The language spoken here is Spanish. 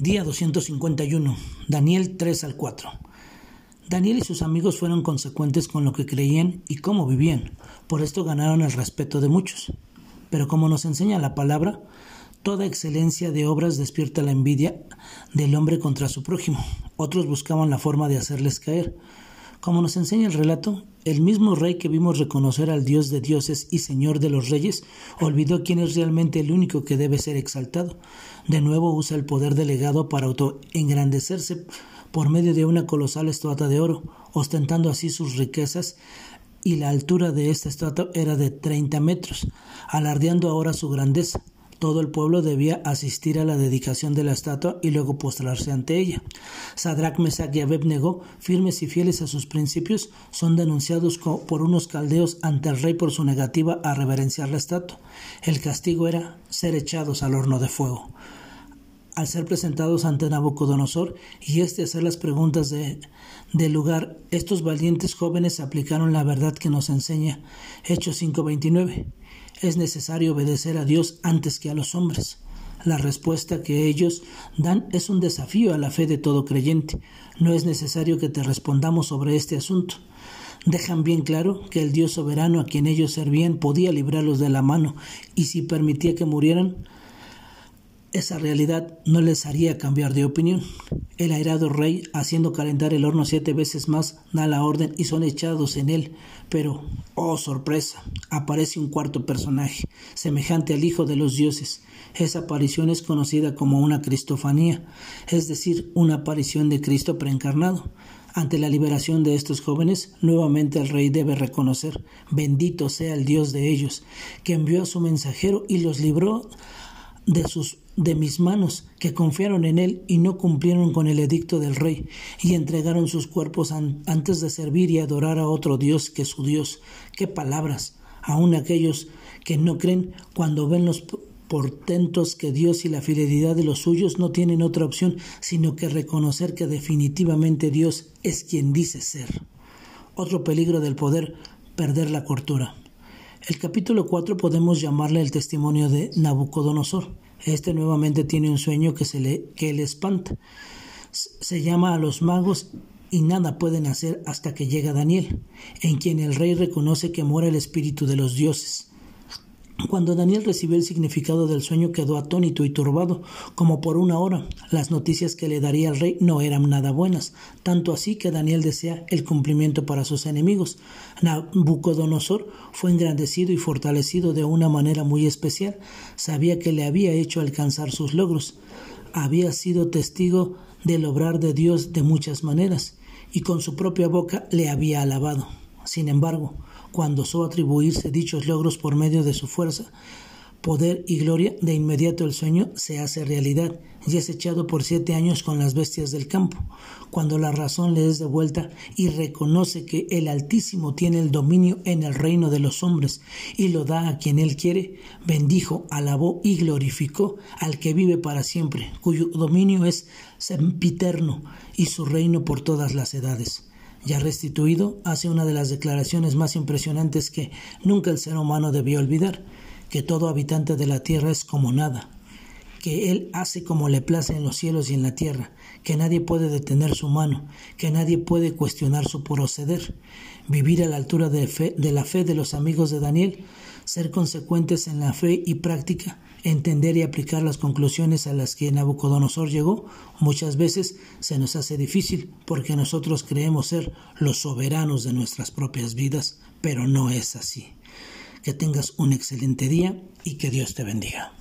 Día 251. Daniel 3 al 4. Daniel y sus amigos fueron consecuentes con lo que creían y cómo vivían. Por esto ganaron el respeto de muchos. Pero como nos enseña la palabra, toda excelencia de obras despierta la envidia del hombre contra su prójimo. Otros buscaban la forma de hacerles caer. Como nos enseña el relato, el mismo rey que vimos reconocer al Dios de dioses y Señor de los reyes, olvidó quién es realmente el único que debe ser exaltado. De nuevo usa el poder delegado para autoengrandecerse por medio de una colosal estatua de oro, ostentando así sus riquezas y la altura de esta estatua era de treinta metros, alardeando ahora su grandeza. Todo el pueblo debía asistir a la dedicación de la estatua y luego postrarse ante ella. Sadrach, Mesach y Abednego, firmes y fieles a sus principios, son denunciados por unos caldeos ante el rey por su negativa a reverenciar la estatua. El castigo era ser echados al horno de fuego. Al ser presentados ante Nabucodonosor y éste hacer las preguntas de, del lugar, estos valientes jóvenes aplicaron la verdad que nos enseña Hechos 5:29 es necesario obedecer a Dios antes que a los hombres. La respuesta que ellos dan es un desafío a la fe de todo creyente. No es necesario que te respondamos sobre este asunto. Dejan bien claro que el Dios soberano a quien ellos servían podía librarlos de la mano y si permitía que murieran, esa realidad no les haría cambiar de opinión. El airado rey, haciendo calentar el horno siete veces más, da la orden y son echados en él. Pero, oh sorpresa, aparece un cuarto personaje, semejante al Hijo de los dioses. Esa aparición es conocida como una cristofanía, es decir, una aparición de Cristo preencarnado. Ante la liberación de estos jóvenes, nuevamente el rey debe reconocer, bendito sea el Dios de ellos, que envió a su mensajero y los libró de sus de mis manos, que confiaron en él y no cumplieron con el edicto del rey, y entregaron sus cuerpos antes de servir y adorar a otro Dios que su Dios. Qué palabras, aun aquellos que no creen cuando ven los portentos que Dios y la fidelidad de los suyos no tienen otra opción sino que reconocer que definitivamente Dios es quien dice ser. Otro peligro del poder, perder la cortura. El capítulo 4 podemos llamarle el testimonio de Nabucodonosor. Este nuevamente tiene un sueño que, se le, que le espanta. Se llama a los magos y nada pueden hacer hasta que llega Daniel, en quien el rey reconoce que mora el espíritu de los dioses. Cuando Daniel recibió el significado del sueño quedó atónito y turbado, como por una hora. Las noticias que le daría el rey no eran nada buenas, tanto así que Daniel desea el cumplimiento para sus enemigos. Nabucodonosor fue engrandecido y fortalecido de una manera muy especial. Sabía que le había hecho alcanzar sus logros. Había sido testigo del obrar de Dios de muchas maneras, y con su propia boca le había alabado. Sin embargo, cuando osó atribuirse dichos logros por medio de su fuerza, poder y gloria, de inmediato el sueño se hace realidad y es echado por siete años con las bestias del campo. Cuando la razón le es devuelta y reconoce que el Altísimo tiene el dominio en el reino de los hombres y lo da a quien él quiere, bendijo, alabó y glorificó al que vive para siempre, cuyo dominio es sempiterno y su reino por todas las edades ya restituido, hace una de las declaraciones más impresionantes que nunca el ser humano debió olvidar, que todo habitante de la tierra es como nada, que Él hace como le place en los cielos y en la tierra, que nadie puede detener su mano, que nadie puede cuestionar su proceder, vivir a la altura de, de la fe de los amigos de Daniel, ser consecuentes en la fe y práctica, entender y aplicar las conclusiones a las que Nabucodonosor llegó, muchas veces se nos hace difícil porque nosotros creemos ser los soberanos de nuestras propias vidas, pero no es así. Que tengas un excelente día y que Dios te bendiga.